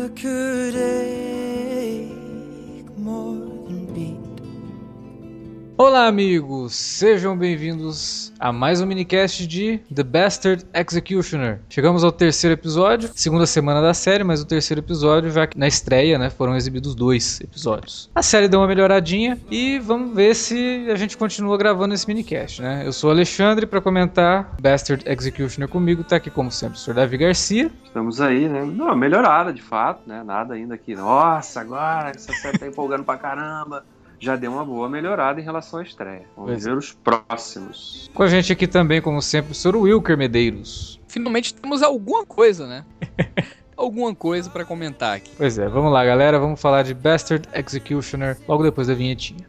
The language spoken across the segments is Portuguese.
the curtain. Olá, amigos! Sejam bem-vindos a mais um minicast de The Bastard Executioner. Chegamos ao terceiro episódio, segunda semana da série, mas o terceiro episódio, já que na estreia, né, foram exibidos dois episódios. A série deu uma melhoradinha e vamos ver se a gente continua gravando esse minicast, né? Eu sou o Alexandre para comentar Bastard Executioner comigo, tá aqui como sempre o Sr. Davi Garcia. Estamos aí, né? Não, melhorada de fato, né? Nada ainda aqui. Nossa, agora essa série tá empolgando pra caramba já deu uma boa melhorada em relação à estreia. Vamos Pois ver os próximos. Com a gente aqui também, como sempre, o Sr. Wilker Medeiros. Finalmente temos alguma coisa, né? alguma coisa pra comentar aqui. Pois é, vamos lá, galera. Vamos falar de Bastard Executioner logo depois da vinhetinha.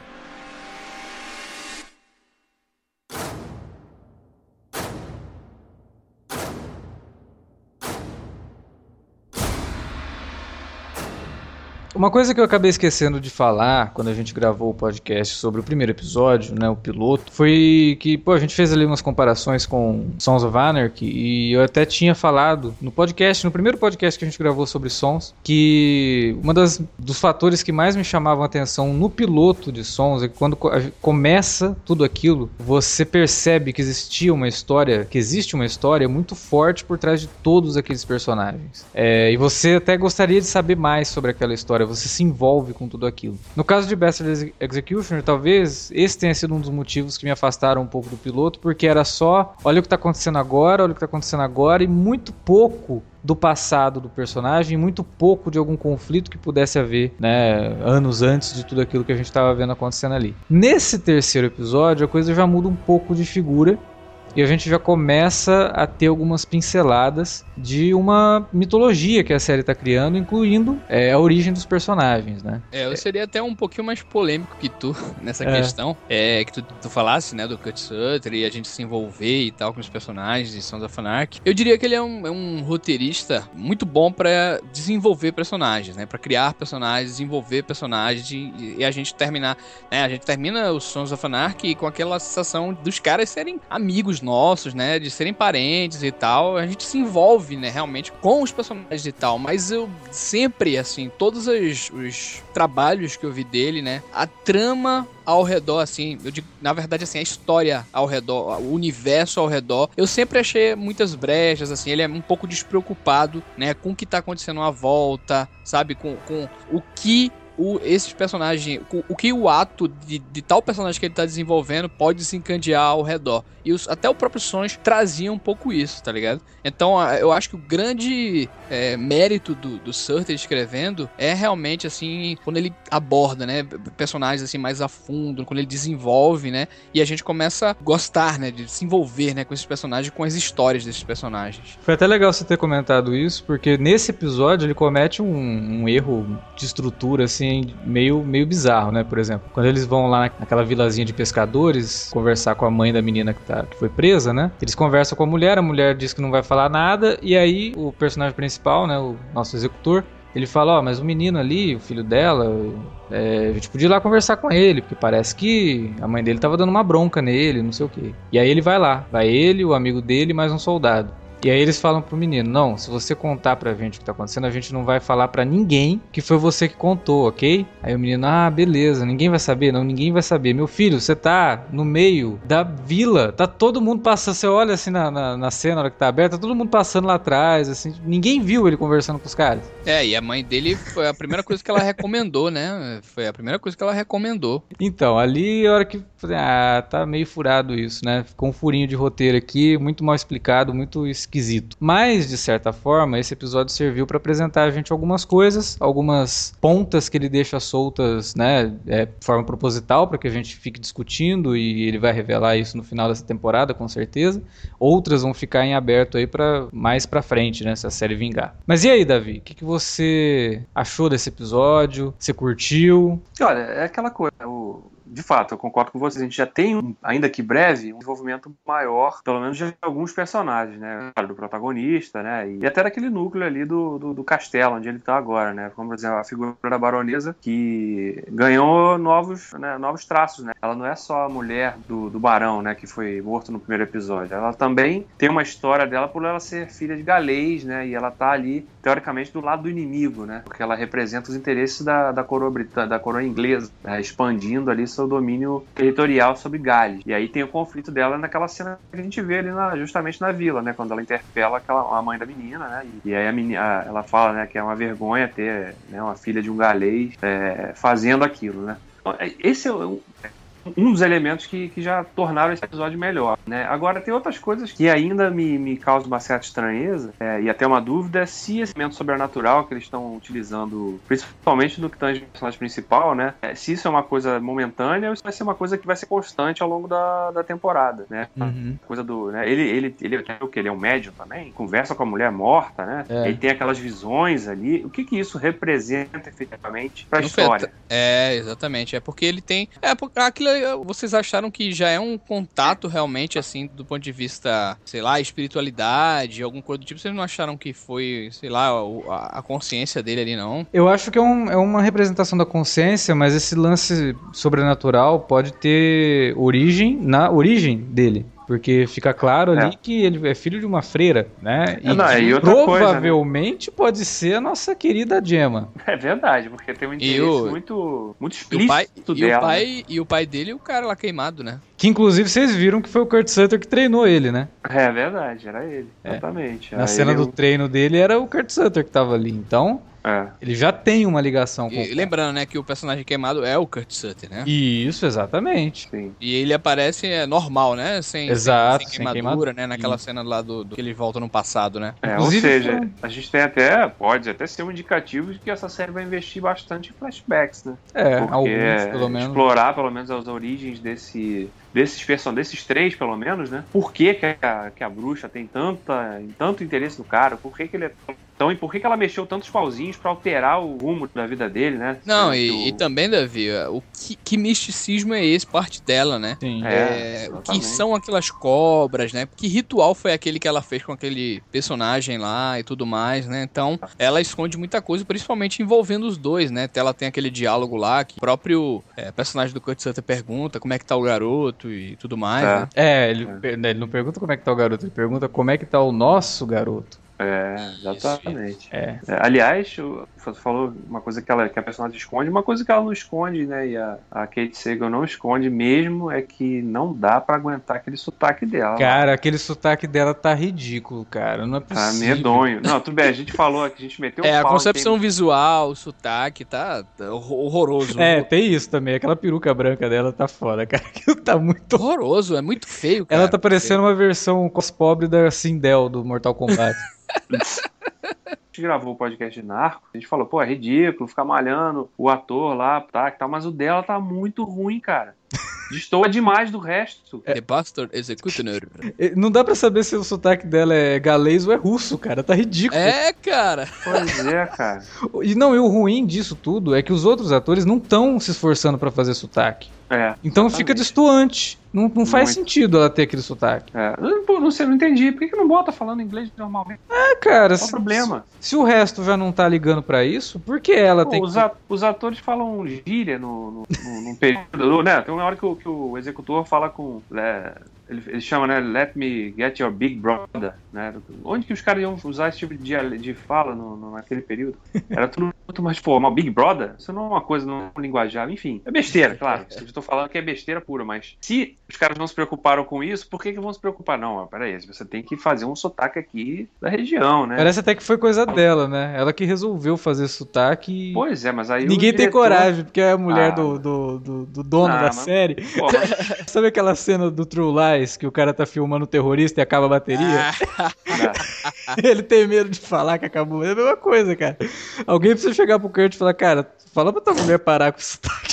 Uma coisa que eu acabei esquecendo de falar quando a gente gravou o podcast sobre o primeiro episódio, né, o piloto, foi que, pô, a gente fez ali umas comparações com Sons of Anarchy e eu até tinha falado no podcast, no primeiro podcast que a gente gravou sobre Sons, que uma das dos fatores que mais me chamavam a atenção no piloto de Sons é que quando começa tudo aquilo, você percebe que existia uma história, que existe uma história muito forte por trás de todos aqueles personagens. É, e você até gostaria de saber mais sobre aquela história, você se envolve com tudo aquilo. No caso de Bastard Exe- Executioner, talvez esse tenha sido um dos motivos que me afastaram um pouco do piloto, porque era só, olha o que tá acontecendo agora, olha o que tá acontecendo agora, e muito pouco do passado do personagem, muito pouco de algum conflito que pudesse haver, né, anos antes de tudo aquilo que a gente estava vendo acontecendo ali. Nesse terceiro episódio, a coisa já muda um pouco de figura, e a gente já começa a ter algumas pinceladas de uma mitologia que a série está criando, incluindo é, a origem dos personagens, né? É, eu seria até um pouquinho mais polêmico que tu nessa É. questão. É, que tu, tu falasse, né, do Kurt Sutter e a gente se envolver e tal com os personagens de Sons of Anarchy. Eu diria que ele é um, é um roteirista muito bom pra desenvolver personagens, né, Pra criar personagens, desenvolver personagens e, e a gente terminar, né, a gente termina os Sons of Anarchy com aquela sensação dos caras serem amigos nossos, né, de serem parentes e tal. A gente se envolve, né, realmente com os personagens e tal, mas eu sempre, assim, todos os, os trabalhos que eu vi dele, né, a trama ao redor, assim, eu digo, na verdade, assim, a história ao redor, o universo ao redor, eu sempre achei muitas brechas, assim, ele é um pouco despreocupado, né, com o que tá acontecendo à volta, sabe, com, com o que o, esses personagens, o, o que o ato de, de tal personagem que ele tá desenvolvendo pode desencadear ao redor. E os, até o próprio Sons trazia um pouco isso, tá ligado? Então eu acho que o grande é, mérito do, do Surter escrevendo é realmente assim, quando ele aborda, né, personagens assim mais a fundo, quando ele desenvolve, né, e a gente começa a gostar, né, de se envolver, né, com esses personagens, com as histórias desses personagens. Foi até legal você ter comentado isso, porque nesse episódio ele comete um, um erro de estrutura, assim, meio, meio bizarro, né? Por exemplo, quando eles vão lá na- naquela vilazinha de pescadores conversar com a mãe da menina que, tá, que foi presa, né? Eles conversam com a mulher, a mulher diz que não vai falar nada, e aí o personagem principal, né, o nosso executor, ele fala, ó, mas o menino ali, o filho dela, é, a gente podia ir lá conversar com ele, porque parece que a mãe dele tava dando uma bronca nele, não sei o quê. E aí ele vai lá, vai ele, o amigo dele, mais um soldado. E aí eles falam pro menino: Não, se você contar pra gente o que tá acontecendo, a gente não vai falar pra ninguém que foi você que contou, ok? Aí o menino: Ah, beleza, ninguém vai saber. Não, ninguém vai saber. Meu filho, você tá no meio da vila, tá todo mundo passando. Você olha assim na, na, na cena, na hora que tá aberta, tá todo mundo passando lá atrás, assim. Ninguém viu ele conversando com os caras. É, e a mãe dele foi a primeira coisa que ela recomendou, né? Foi a primeira coisa que ela recomendou. Então, ali a hora que. Ah, tá meio furado isso, né? Ficou um furinho de roteiro aqui, muito mal explicado, muito es- quesito. Mas, de certa forma, esse episódio serviu para apresentar a gente algumas coisas, algumas pontas que ele deixa soltas, né, é, de forma proposital, para que a gente fique discutindo e ele vai revelar isso no final dessa temporada, com certeza. Outras vão ficar em aberto aí para mais para frente, né, se a série vingar. Mas e aí, Davi? O que, que você achou desse episódio? Você curtiu? Olha, é aquela coisa. O, de fato, eu concordo com vocês. A gente já tem, ainda que breve, um desenvolvimento maior, pelo menos de alguns personagens, né? Do protagonista, né? E até daquele núcleo ali do, do, do castelo, onde ele está agora, né? Como, por exemplo, a figura da baronesa, que ganhou novos, né, novos traços, né? Ela não é só a mulher do, do barão, né? Que foi morto no primeiro episódio. Ela também tem uma história dela por ela ser filha de galês, né? E ela tá ali, teoricamente, do lado do inimigo, né? Porque ela representa os interesses da, da coroa britânica, da coroa inglesa, né? expandindo ali seu domínio territorial sobre Gales. E aí tem o conflito dela naquela cena que a gente vê ali na, justamente na vila, né? Quando ela interpela aquela, a mãe da menina, né? E, e aí a menina, ela fala, né, que é uma vergonha ter né, uma filha de um galês é, fazendo aquilo, né? É, esse é um, dos elementos que, que já tornaram esse episódio melhor. Né? Agora, tem outras coisas que ainda me, me causam uma certa estranheza é, e até uma dúvida se esse elemento sobrenatural que eles estão utilizando, principalmente no que tange o personagem principal, né? É, se isso é uma coisa momentânea ou se vai ser uma coisa que vai ser constante ao longo da, da temporada, né? Uhum. Coisa do, né? Ele, ele, ele, ele, o que? ele é um médium também, conversa com a mulher morta, né? É. Ele tem aquelas visões ali. O que que isso representa efetivamente para a história? É, exatamente. É porque ele tem. É, porque aquilo vocês acharam que já é um contato realmente, assim, do ponto de vista, sei lá, espiritualidade, alguma coisa do tipo. Vocês não acharam que foi, sei lá, a, a consciência dele ali, não? Eu acho que é, um- é uma representação da consciência, mas esse lance sobrenatural pode ter origem na origem dele. Porque fica claro ali É. que ele é filho de uma freira, né? É, não, e outra coisa, né? provavelmente pode ser a nossa querida Gemma. É verdade, porque tem um interesse o- muito, muito E o pai, explícito e o dela. pai, e o pai dele, o cara lá queimado, né? Que inclusive vocês viram que foi o Kurt Sutter que treinou ele, né? É verdade, era ele, É. exatamente. Na Aí cena ele- do treino dele era o Kurt Sutter que tava ali. Então, É. ele já tem uma ligação com E, lembrando, né, que o personagem queimado é o Kurt Sutter, né? Isso, exatamente. Sim. E ele aparece é, normal, né? Sem, Exato, sem, sem queimadura, queimadura. né? Naquela cena lá do, do que ele volta no passado, né? É, ou seja, foi- a gente tem até, pode até ser um indicativo de que essa série vai investir bastante em flashbacks, né? É, Porque alguns pelo menos. explorar pelo menos as origens desse, desses personagens, desses três pelo menos, né? Por que, que, a, que a bruxa tem tanta, tanto interesse no cara? Por que, que ele é tão... E por que, que ela mexeu tantos pauzinhos pra alterar o rumo da vida dele, né? Não, e, o- e também, Davi, o que, que misticismo é esse, parte dela, né? Sim. É, É, o que são aquelas cobras, né? Que ritual foi aquele que ela fez com aquele personagem lá e tudo mais, né? Então, ela esconde muita coisa, principalmente envolvendo os dois, né? Ela tem aquele diálogo lá que o próprio é, personagem do Kurt Sutter pergunta como é que tá o garoto e tudo mais, É. né? É, ele, ele não pergunta como é que tá o garoto, ele pergunta como é que tá o nosso garoto. É, exatamente. É. É, aliás, o- você falou uma coisa que, ela, que a personagem esconde, uma coisa que ela não esconde, né? E a, a Kate Sagan não esconde mesmo é que não dá pra aguentar aquele sotaque dela. Cara, aquele sotaque dela tá ridículo, cara. Não é Tá possível. medonho. Não, tudo bem, a gente falou que a gente meteu É, um a concepção em visual, o sotaque, tá tá horror- horroroso. É, tem isso também. Aquela peruca branca dela tá foda, cara. Aquilo tá muito. Horroroso, é muito feio, cara. Ela tá parecendo uma versão cos pobre da Sindel do Mortal Kombat. A gente gravou o podcast de Narco, a gente falou, pô, é ridículo ficar malhando o ator lá, tá, que tal, mas o dela tá muito ruim, cara. Destoa demais do resto. The Bastard Executioner. E não dá pra saber se o sotaque dela é galês ou é russo, cara. Tá ridículo. É, cara. Pois é, cara. E não, e o ruim disso tudo é que os outros atores não estão se esforçando pra fazer sotaque. É. Então Exatamente. fica destoante. Não, não faz sentido ela ter aquele sotaque. É. Pô, não sei, não entendi. Por que, que não bota falando inglês normalmente? É, cara, Qual o se, problema? se o resto já não tá ligando pra isso, por que ela Pô, tem os, que. a- os atores falam gíria no, no, no, num período, né? Tem uma hora que o, que o executor fala com. é, ele, ele chama, né? Let me get your big brother, né? Onde que os caras iam usar esse tipo de, de fala no, no- naquele período? Era tudo muito mais, pô, uma big brother? Isso não é uma coisa, não é linguajar, enfim. É besteira, claro. Estou falando que é besteira pura, mas se os caras não se preocuparam com isso, por que, que vão se preocupar? Não, peraí, você tem que fazer um sotaque aqui da região, né? Parece até que foi coisa dela, né? Ela que resolveu fazer sotaque. Pois é, mas aí. Ninguém diretor... tem coragem, porque é a mulher ah, do, do, do, do, dono ah, da mas... série. Pô, mas... Sabe aquela cena do True Lies que o cara tá filmando o terrorista e acaba a bateria? Ah. Ele tem medo de falar que acabou. É a mesma coisa, cara. Alguém precisa chegar pro Kurt e falar, cara, fala pra tua mulher parar com o sotaque.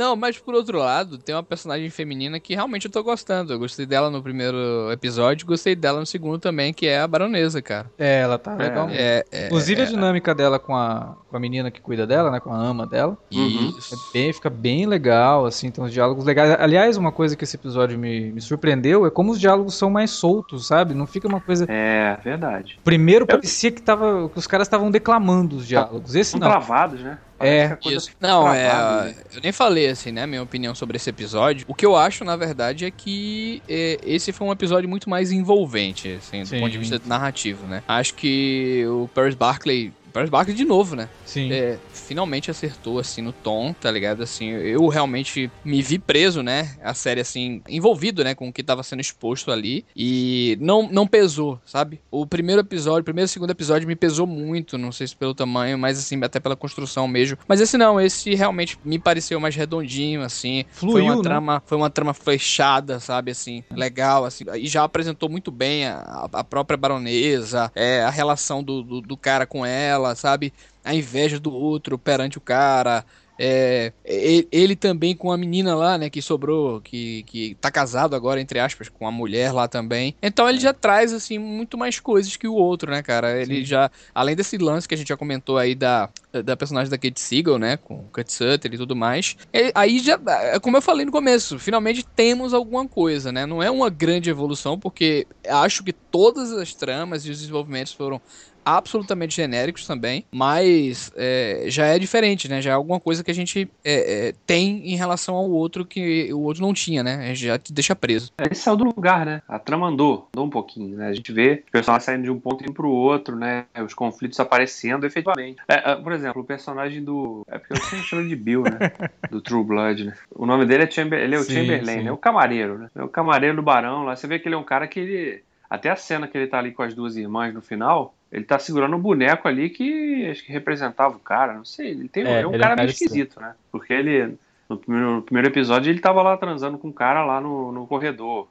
Não, mas por outro lado, tem uma personagem feminina que realmente eu tô gostando. Eu gostei dela no primeiro episódio, gostei dela no segundo também, que é a baronesa, cara. É, ela tá legal. É, é, Inclusive é, a dinâmica dela com a, com a menina que cuida dela, né? Com a ama dela. Isso. É bem, fica bem legal, assim, tem uns diálogos legais. Aliás, uma coisa que esse episódio me, me surpreendeu é como os diálogos são mais soltos, sabe? Não fica uma coisa. É, verdade. Primeiro parecia que, tava, que os caras estavam declamando os diálogos. Esse não. travados, né? É, isso. Não, é. Eu nem falei assim, né? Minha opinião sobre esse episódio. O que eu acho, na verdade, é que é, esse foi um episódio muito mais envolvente, assim, do Sim. ponto de vista narrativo, né? Acho que o Paris Barclay Paris Barkley de novo, né? Sim. É, finalmente acertou, assim, no tom, tá ligado? Assim, eu realmente me vi preso, né? A série, assim, envolvido, né? Com o que tava sendo exposto ali. E não, não pesou, sabe? O primeiro episódio, o primeiro e segundo episódio me pesou muito, não sei se pelo tamanho, mas, assim, até pela construção mesmo. Mas esse não, esse realmente me pareceu mais redondinho, assim. Fluiu, foi uma né? trama, Foi uma trama fechada, sabe? Assim, legal, assim. E já apresentou muito bem a, a própria baronesa, é, a relação do, do, do cara com ela dela, sabe? A inveja do outro perante o cara. É, ele também com a menina lá, né, que sobrou, que, que tá casado agora, entre aspas, com a mulher lá também. Então ele já traz, assim, muito mais coisas que o outro, né, cara? Ele Sim. já, além desse lance que a gente já comentou aí da, da personagem da Kate Siegel, né, com o Cut Sutter e tudo mais, ele, aí já, é como eu falei no começo, finalmente temos alguma coisa, né? Não é uma grande evolução, porque acho que todas as tramas e os desenvolvimentos foram absolutamente genéricos também, mas é, já é diferente, né? Já é alguma coisa que a gente é, é, tem em relação ao outro que o outro não tinha, né? A gente já te deixa preso. É, ele saiu do lugar, né? A trama andou, andou um pouquinho, né? A gente vê o personagem saindo de um ponto indo pro outro, né? Os conflitos aparecendo efetivamente. É, é, por exemplo, o personagem do. É porque eu sempre chamo de Bill, né? Do True Blood, né? O nome dele é, Chamber... ele é o sim, Chamberlain, sim. né? O camareiro, né? É o camareiro do Barão lá. Você vê que ele é um cara que ele. Até a cena que ele tá ali com as duas irmãs no final, ele tá segurando um boneco ali que acho que representava o cara, não sei. Ele tem, é, é um cara é meio esquisito, né? Porque ele, no primeiro, no primeiro, episódio, ele tava lá transando com um cara lá no, no corredor.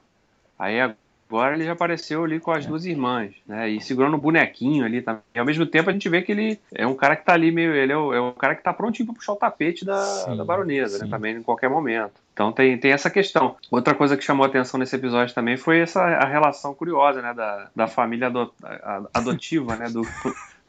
Aí agora ele já apareceu ali com as é. duas irmãs, né? E segurando um bonequinho ali também. E ao mesmo tempo a gente vê que ele é um cara que tá ali meio. Ele é o, é um cara que tá prontinho pra puxar o tapete da, sim, da baronesa, né? sim. né? Também em qualquer momento. Então tem, tem essa questão. Outra coisa que chamou atenção nesse episódio também foi essa a relação curiosa, né, da, da família adot, adotiva, né, do,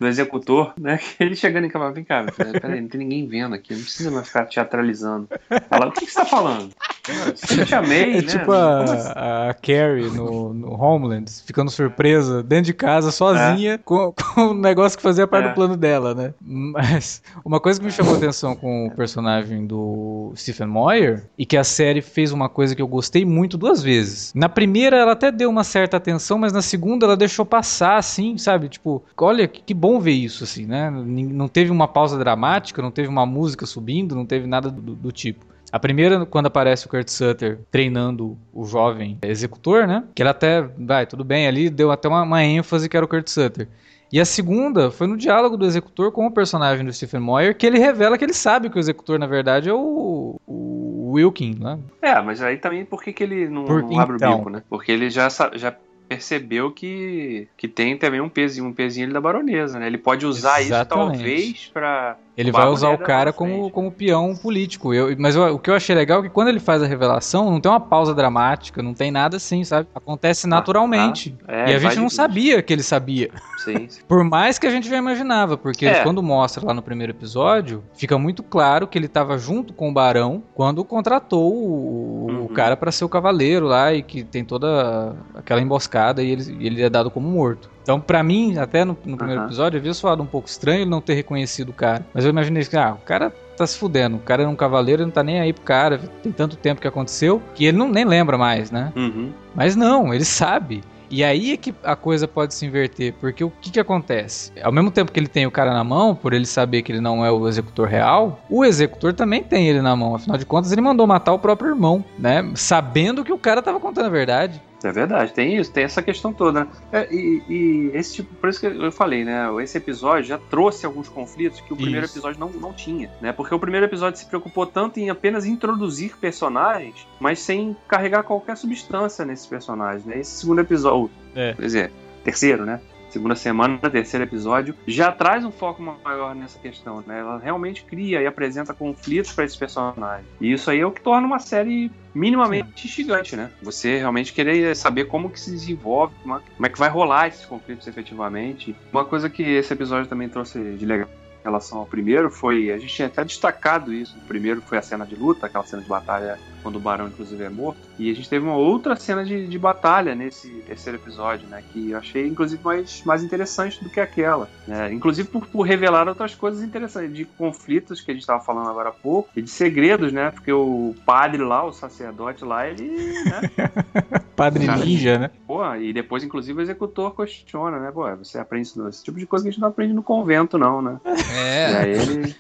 do executor, né? Ele chegando em casa, vem cá, peraí, não tem ninguém vendo aqui, não precisa mais ficar teatralizando. Fala, o que, que você tá falando? Eu te amei, é né? tipo a, assim? a Carrie no, no Homeland, ficando surpresa dentro de casa, sozinha, é. com, com o negócio que fazia parte é. do plano dela, né? Mas uma coisa que me chamou a atenção com o personagem do Stephen Moyer, e que a série fez uma coisa que eu gostei muito duas vezes. Na primeira ela até deu uma certa atenção, mas na segunda ela deixou passar, assim, sabe? Tipo, olha que bom ver isso, assim, né? Não teve uma pausa dramática, não teve uma música subindo, não teve nada do, do tipo. A primeira, quando aparece o Kurt Sutter treinando o jovem executor, né? Que ele até, vai, tudo bem ali, deu até uma, uma, ênfase que era o Kurt Sutter. E a segunda foi no diálogo do executor com o personagem do Stephen Moyer, que ele revela que ele sabe que o executor, na verdade, é o, o Wilkin, né? É, mas aí também por que, que ele não, por, não abre então, o bico, né? Porque ele já, já percebeu que, que tem também um pezinho, um pezinho da baronesa, né? Ele pode usar Exatamente. isso talvez para ele vai usar o cara como, como peão político. Eu, mas eu, o que eu achei legal é que quando ele faz a revelação, não tem uma pausa dramática, não tem nada assim, sabe? Acontece ah, naturalmente. Ah. É, e a gente não sabia que ele sabia. Sim, sim. Por mais que a gente já imaginava, porque é. quando mostra lá no primeiro episódio, fica muito claro que ele estava junto com o Barão quando contratou o, uhum. o cara para ser o cavaleiro lá e que tem toda aquela emboscada e ele, ele é dado como morto. Então, para mim, até no, no primeiro uhum. episódio, havia soado um pouco estranho ele não ter reconhecido o cara. Mas eu imaginei que, ah, o cara tá se fudendo. O cara é um cavaleiro, ele não tá nem aí pro cara. Tem tanto tempo que aconteceu que ele não nem lembra mais, né? Uhum. Mas não, ele sabe. E aí é que a coisa pode se inverter, porque o que que acontece? Ao mesmo tempo que ele tem o cara na mão, por ele saber que ele não é o executor real, o executor também tem ele na mão. Afinal de contas, ele mandou matar o próprio irmão, né? Sabendo que o cara tava contando a verdade. É verdade, tem isso, tem essa questão toda. Né? É, e, e esse tipo, por isso que eu falei, né? Esse episódio já trouxe alguns conflitos que o primeiro Isso. episódio não, não tinha, né? Porque o primeiro episódio se preocupou tanto em apenas introduzir personagens, mas sem carregar qualquer substância nesses personagens, né? Esse segundo episódio, É. quer dizer, terceiro, né? Segunda semana, terceiro episódio, já traz um foco maior nessa questão, né? Ela realmente cria e apresenta conflitos para esses personagens. E isso aí é o que torna uma série minimamente instigante, né? Você realmente querer saber como que se desenvolve, como é, como é que vai rolar esses conflitos efetivamente. Uma coisa que esse episódio também trouxe de legal em relação ao primeiro foi, a gente tinha até destacado isso, o primeiro foi a cena de luta, aquela cena de batalha quando o Barão inclusive é morto, e a gente teve uma outra cena de, de batalha nesse terceiro episódio, né, que eu achei inclusive mais, mais interessante do que aquela, né, inclusive por, por revelar outras coisas interessantes, de conflitos que a gente estava falando agora há pouco, e de segredos, né, porque o padre lá, o sacerdote lá, ele, né, Padre Cara, Ninja, né? Pô, e depois, inclusive, o executor questiona, né? Pô, você aprende isso- esse tipo de coisa que a gente não aprende no convento, não, né? E É. aí ele.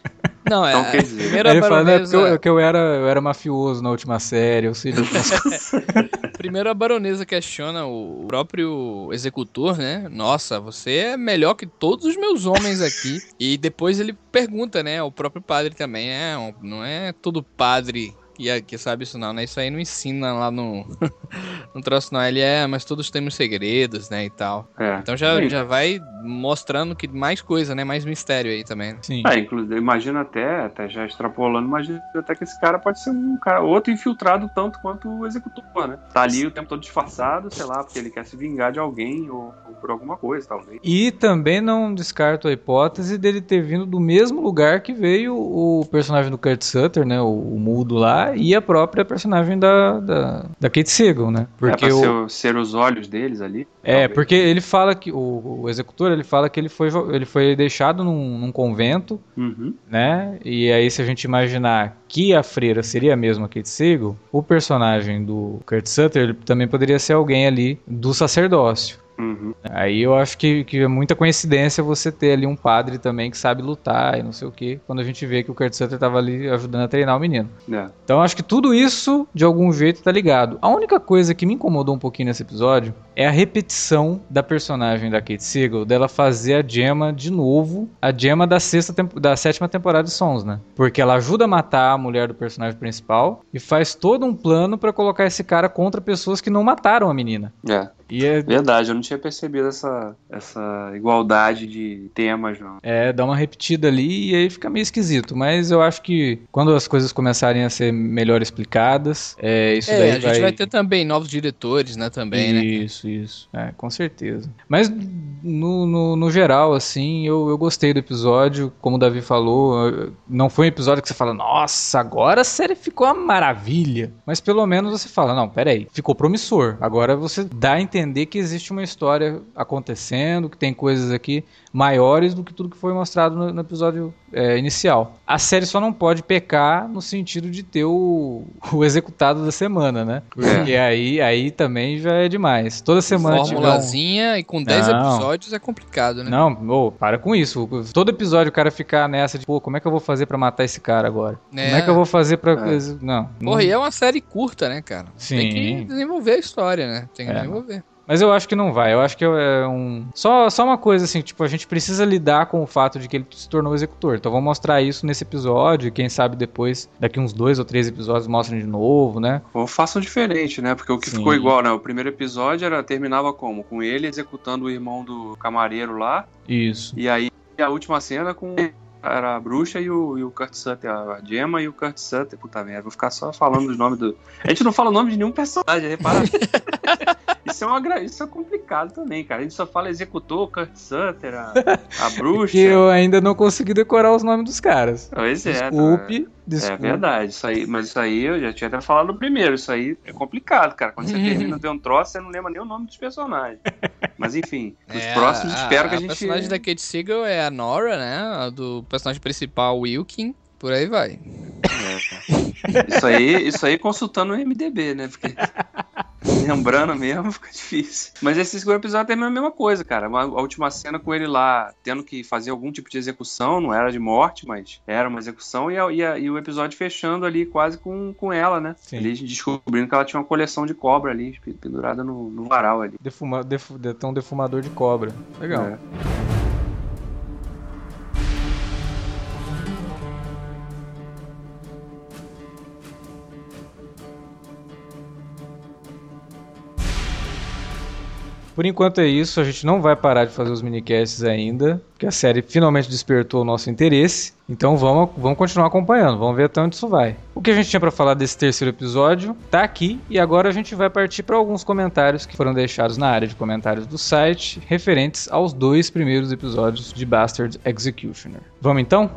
Não, é. Então, quer dizer- ele fala, né, porque eu, que eu era, eu era mafioso na última série, eu sei coisas. primeiro a baronesa questiona o próprio executor, né? Nossa, você é melhor que todos os meus homens aqui. E depois ele pergunta, né? O próprio padre também, é, não é todo padre que, que sabe isso não, né? Isso aí não ensina lá no, no troço não. Ele é, mas todos temos segredos, né? E tal. É. Então já, Sim. já vai mostrando que mais coisa, né? Mais mistério aí também. Sim. É, inclusive, imagina até, até já extrapolando, imagina até que esse cara pode ser um cara, outro infiltrado tanto quanto o executor, né? Tá ali o tempo todo disfarçado, sei lá, porque ele quer se vingar de alguém ou, ou por alguma coisa, talvez. E também não descarto a hipótese dele ter vindo do mesmo lugar que veio o personagem do Kurt Sutter, né? O, o mudo lá, e a própria personagem da, da, da Kate Siegel, né? Porque é pra o, ser, o- ser os olhos deles ali. É, talvez. porque ele fala que o, o executor ele fala que ele foi, ele foi deixado num, num convento, Uhum. né? E aí se a gente imaginar que a freira seria mesmo a Kate Siegel, o personagem do Kurt Sutter ele também poderia ser alguém ali do sacerdócio. Uhum. Aí eu acho que, que é muita coincidência você ter ali um padre também que sabe lutar e não sei o que, quando a gente vê que o Kurt Sutter tava ali ajudando a treinar o menino. É. Então acho que tudo isso, de algum jeito, tá ligado. A única coisa que me incomodou um pouquinho nesse episódio é a repetição da personagem da Kate Siegel, dela fazer a Gemma de novo, a Gemma da, sexta tempo- da sétima temporada de Sons, né? Porque ela ajuda a matar a mulher do personagem principal e faz todo um plano pra colocar esse cara contra pessoas que não mataram a menina. É. E é, Verdade, eu não tinha percebido essa, essa igualdade de temas, não. é, dá uma repetida ali e aí fica meio esquisito. Mas eu acho que quando as coisas começarem a ser melhor explicadas, é, isso É, daí a gente vai... ter também novos diretores, né? Também, né? Isso, isso. É, com certeza. Mas no, no, no geral, assim, eu, eu gostei do episódio. Como o Davi falou, não foi um episódio que você fala, nossa, agora a série ficou uma maravilha. Mas pelo menos você fala, não, peraí, ficou promissor. Agora você dá a entender que existe uma história acontecendo, que tem coisas aqui maiores do que tudo que foi mostrado no, no episódio é, inicial. A série só não pode pecar no sentido de ter o, o executado da semana, né? Porque aí, aí também já é demais. Toda semana tiver um... Formulazinha e com 10 Não. episódios é complicado, né? Não, ô, para com isso. Todo episódio o cara ficar nessa de, pô, como é que eu vou fazer pra matar esse cara agora? É. Como é que eu vou fazer pra. É. Não. Porra, e é uma série curta, né, cara? Tem Sim. que desenvolver a história, né? Tem que É, desenvolver. Mas eu acho que não vai. Eu acho que é um. Só, só uma coisa assim, tipo, a gente precisa lidar com o fato de que ele se tornou executor. Então vamos mostrar isso nesse episódio. E quem sabe depois, daqui uns dois ou três episódios, mostrem de novo, né? Ou façam diferente, né? Porque o que Sim. ficou igual, né? O primeiro episódio era, terminava como? Com ele executando o irmão do camareiro lá. Isso. E aí a última cena com. Era a bruxa e o, e o Kurt Sutter, a Gemma e o Kurt Sutter. Puta merda, vou ficar só falando os nomes do. A gente não fala o nome de nenhum personagem, repara. Isso é, uma, isso é complicado também, cara. A gente só fala executor, Kurt Sutter, a, a bruxa. Que eu ainda não consegui decorar os nomes dos caras. Pois é, Desculpe, É desculpe. verdade, isso aí, mas isso aí eu já tinha até falado no primeiro, isso aí é complicado, cara. Quando você termina de um troço, você não lembra nem o nome dos personagens. Mas enfim, os É, próximos a- espero que a, a gente. personagem da Kate Siegel é a Nora, né? A do personagem principal, Wilkin. Por aí vai. É. Isso aí, isso aí consultando o MDB, né? Porque lembrando mesmo, fica difícil. Mas esse segundo episódio termina a mesma coisa, cara. A última cena com ele lá tendo que fazer algum tipo de execução, não era de morte, mas era uma execução, e, a, e, a, e o episódio fechando ali quase com, com ela, né? Sim. Ele descobrindo que ela tinha uma coleção de cobra ali, pendurada no, no varal ali. Defuma, defu, tem um defumador de cobra. Legal. É. Por enquanto é isso, a gente não vai parar de fazer os minicasts ainda, porque a série finalmente despertou o nosso interesse. Então vamos, vamos continuar acompanhando, vamos ver até onde isso vai. O que a gente tinha para falar desse terceiro episódio tá aqui e agora a gente vai partir para alguns comentários que foram deixados na área de comentários do site, referentes aos dois primeiros episódios de Bastard Executioner. Vamos então?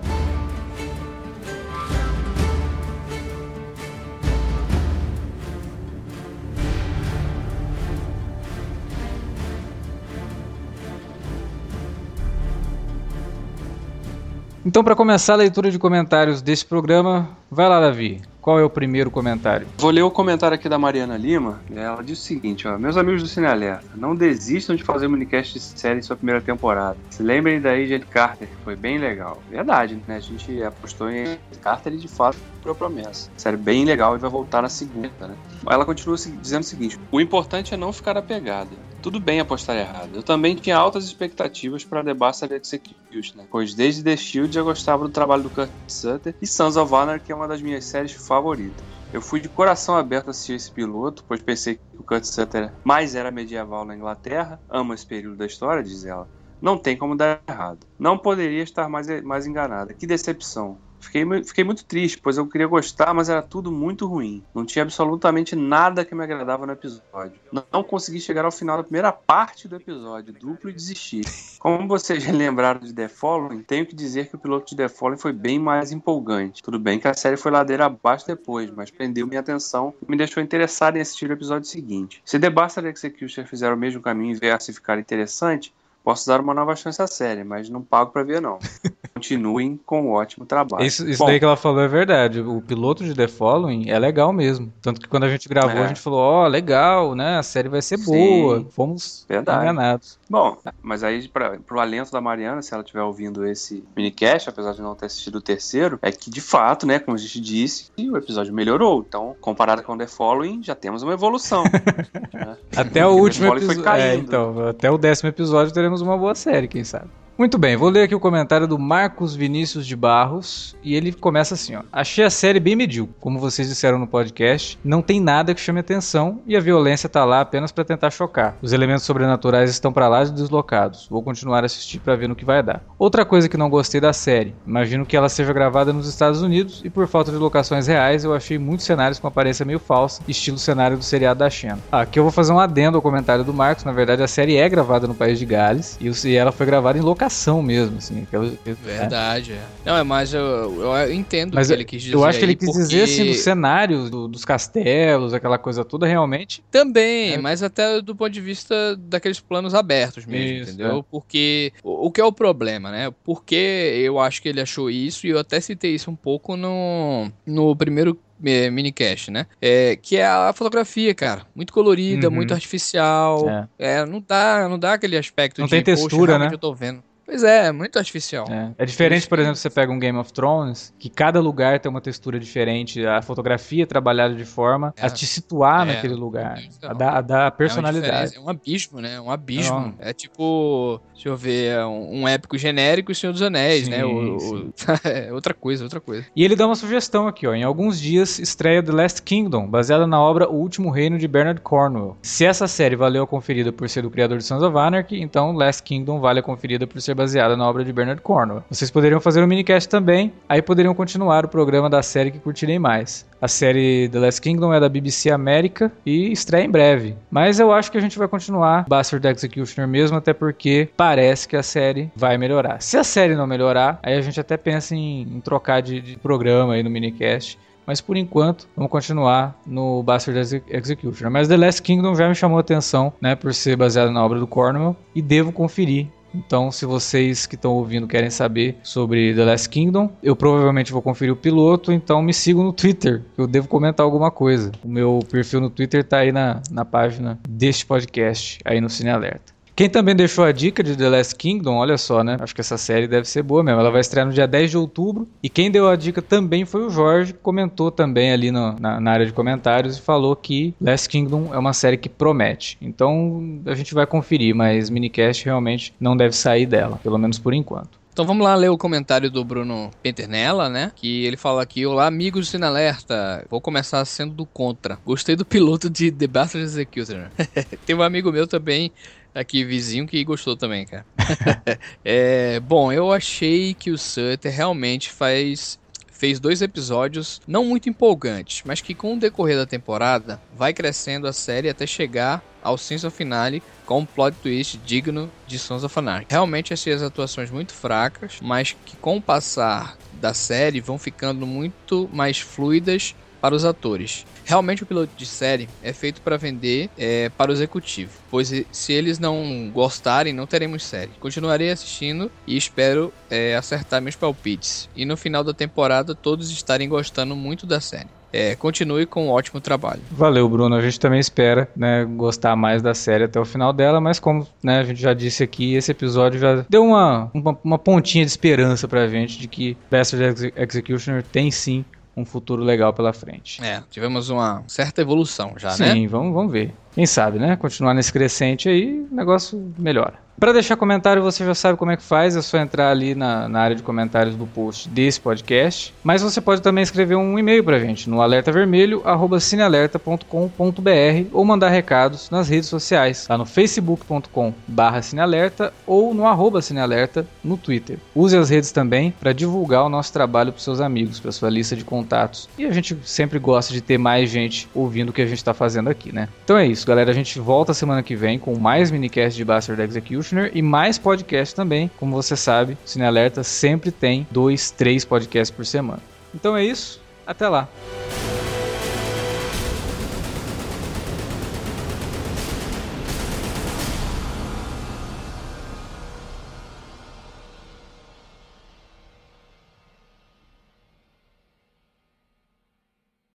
Então, para começar a leitura de comentários desse programa, vai lá, Davi. Qual é o primeiro comentário? Vou ler o comentário aqui da Mariana Lima. Ela diz o seguinte: ó, Meus amigos do Cine Alerta, não desistam de fazer o minicast de série em sua primeira temporada. Se lembrem da Agent Carter, que foi bem legal. Verdade, né? A gente apostou em Agent Carter e de fato cumpriu a promessa. Série bem legal e vai voltar na segunda, né? Ela continua dizendo o seguinte: O importante é não ficar apegada. Tudo bem apostar errado. Eu também tinha altas expectativas para The Bastard Execution, né? pois desde The Shield já gostava do trabalho do Kurt Sutter e Sons of Honor, que é uma das minhas séries favoritas. Eu fui de coração aberto assistir esse piloto, pois pensei que o Kurt Sutter mais era medieval na Inglaterra, ama esse período da história, diz ela. Não tem como dar errado. Não poderia estar mais, mais enganada. Que decepção. Fiquei, fiquei muito triste, pois eu queria gostar, mas era tudo muito ruim. Não tinha absolutamente nada que me agradava no episódio. Não consegui chegar ao final da primeira parte do episódio, duplo e desistir. Como vocês já lembraram de The Following, tenho que dizer que o piloto de The Following foi bem mais empolgante. Tudo bem que a série foi ladeira abaixo depois, mas prendeu minha atenção e me deixou interessado em assistir o episódio seguinte. Se The Bastard Executioner fizer o mesmo caminho inverso e ficar interessante, Posso dar uma nova chance à série, mas não pago pra ver, não. Continuem com o ótimo trabalho. Isso, isso Bom, daí que ela falou é verdade. O piloto de The Following é legal mesmo. Tanto que quando a gente gravou, É. a gente falou: Ó, legal, né? A série vai ser Sim. boa. Fomos Verdade. enganados. Bom, mas aí pra, pro alento da Mariana, se ela estiver ouvindo esse minicast, apesar de não ter assistido o terceiro, é que de fato, né, como a gente disse, o episódio melhorou. Então, comparado com The Following, já temos uma evolução. né? Até o Porque último The Following foi episódio. É, então, até o décimo episódio teremos uma boa série, quem sabe. Muito bem, vou ler aqui o comentário do Marcos Vinícius de Barros e ele começa assim, ó. Achei a série bem medíocre, como vocês disseram no podcast, não tem nada que chame atenção e a violência tá lá apenas pra tentar chocar. Os elementos sobrenaturais estão pra lá de deslocados. Vou continuar a assistir pra ver no que vai dar. Outra coisa que não gostei da série, imagino que ela seja gravada nos Estados Unidos e por falta de locações reais eu achei muitos cenários com aparência meio falsa, estilo cenário do seriado da Xena. Aqui eu vou fazer um adendo ao comentário do Marcos, na verdade a série é gravada no país de Gales e ela foi gravada em locação mesmo, assim. aquela- é. Verdade, é. Não, é mais eu, eu entendo Mas o que ele quis dizer. eu acho que ele quis porque dizer assim, no cenário do- dos castelos, aquela coisa toda, realmente. Também, É. mas até do ponto de vista daqueles planos abertos mesmo, Isso, entendeu? é. Porque o, o que é o problema, né? Porque eu acho que ele achou isso, e eu até citei isso um pouco no, no primeiro eh, minicast, né? É, que é a fotografia, cara. Muito colorida, Uhum. muito artificial. É. É, não dá, não dá aquele aspecto Não de tem "Poxa, textura, né?" eu tô vendo. Pois é, muito artificial. É, É diferente, por exemplo, você pega um Game of Thrones, que cada lugar tem uma textura diferente, a fotografia é trabalhada de forma a É. te situar É, naquele lugar, então. a dar, a dar É personalidade. É um abismo, né? Um abismo. Não. É tipo, deixa eu ver, é um, um épico genérico e o Senhor dos Anéis, Sim, né? O, o- é outra coisa, outra coisa. E ele dá uma sugestão aqui, ó. Em alguns dias estreia The Last Kingdom, baseada na obra O Último Reino de Bernard Cornwell. Se essa série valeu a conferida por ser do criador de Sons of Anarchy, então Last Kingdom vale a conferida por ser baseada na obra de Bernard Cornwell. Vocês poderiam fazer um minicast também, aí poderiam continuar o programa da série que curtirem mais. A série The Last Kingdom é da BBC América e estreia em breve. Mas eu acho que a gente vai continuar Bastard Executioner mesmo, até porque parece que a série vai melhorar. Se a série não melhorar, aí a gente até pensa em, em trocar de, de programa aí no minicast. Mas por enquanto, vamos continuar no Bastard Exe- Executioner. Mas The Last Kingdom já me chamou a atenção, né, por ser baseado na obra do Cornwell, e devo conferir Então, se vocês que estão ouvindo querem saber sobre The Last Kingdom, eu provavelmente vou conferir o piloto, então me sigam no Twitter, eu devo comentar alguma coisa. O meu perfil no Twitter tá aí na, na página deste podcast, aí no Cine Alerta. Quem também deixou a dica de The Last Kingdom, olha só, né? Acho que essa série deve ser boa mesmo. Ela vai estrear no dia 10 de outubro. E quem deu a dica também foi o Jorge, que comentou também ali no, na, na, área de comentários e falou que Last Kingdom é uma série que promete. Então a gente vai conferir, mas minicast realmente não deve sair dela, pelo menos por enquanto. Então vamos lá ler o comentário do Bruno Penternella, né? Que ele fala aqui: Olá, amigos do Cine Alerta. Vou começar sendo do contra. Gostei do piloto de The Bastard Executioner. Tem um amigo meu também aqui vizinho que gostou também, cara. é, bom, eu achei que o Sutter realmente faz fez dois episódios não muito empolgantes, mas que com o decorrer da temporada vai crescendo a série até chegar ao season finale com um plot twist digno de Sons of Anarchy. Realmente achei as atuações muito fracas, mas que com o passar da série vão ficando muito mais fluidas para os atores. Realmente o piloto de série é feito para vender é, para o executivo, pois se eles não gostarem, não teremos série. Continuarei assistindo e espero é, acertar meus palpites. E no final da temporada todos estarem gostando muito da série. É, continue com um ótimo trabalho. Valeu, Bruno. A gente também espera né, gostar mais da série até o final dela, mas como né, a gente já disse aqui, esse episódio já deu uma, uma, uma pontinha de esperança pra gente de que Bastard Executioner tem sim um futuro legal pela frente. É, tivemos uma certa evolução já, Sim, né? Sim, vamos, vamos ver. Quem sabe, né? Continuar nesse crescente aí, o negócio melhora. Para deixar comentário, você já sabe como é que faz, é só entrar ali na, na, área de comentários do post desse podcast. Mas você pode também escrever um e-mail pra gente no alertavermelho@cinealerta.com.br ou mandar recados nas redes sociais, lá no facebook.com/cinealerta ou no arroba cinealerta no Twitter. Use as redes também para divulgar o nosso trabalho para seus amigos, para sua lista de contatos. E a gente sempre gosta de ter mais gente ouvindo o que a gente está fazendo aqui, né? Então é isso, galera. A gente volta semana que vem com mais minicast de Bastard Execution e mais podcast também. Como você sabe, o Cine Alerta sempre tem dois, três podcasts por semana. Então é isso, até lá.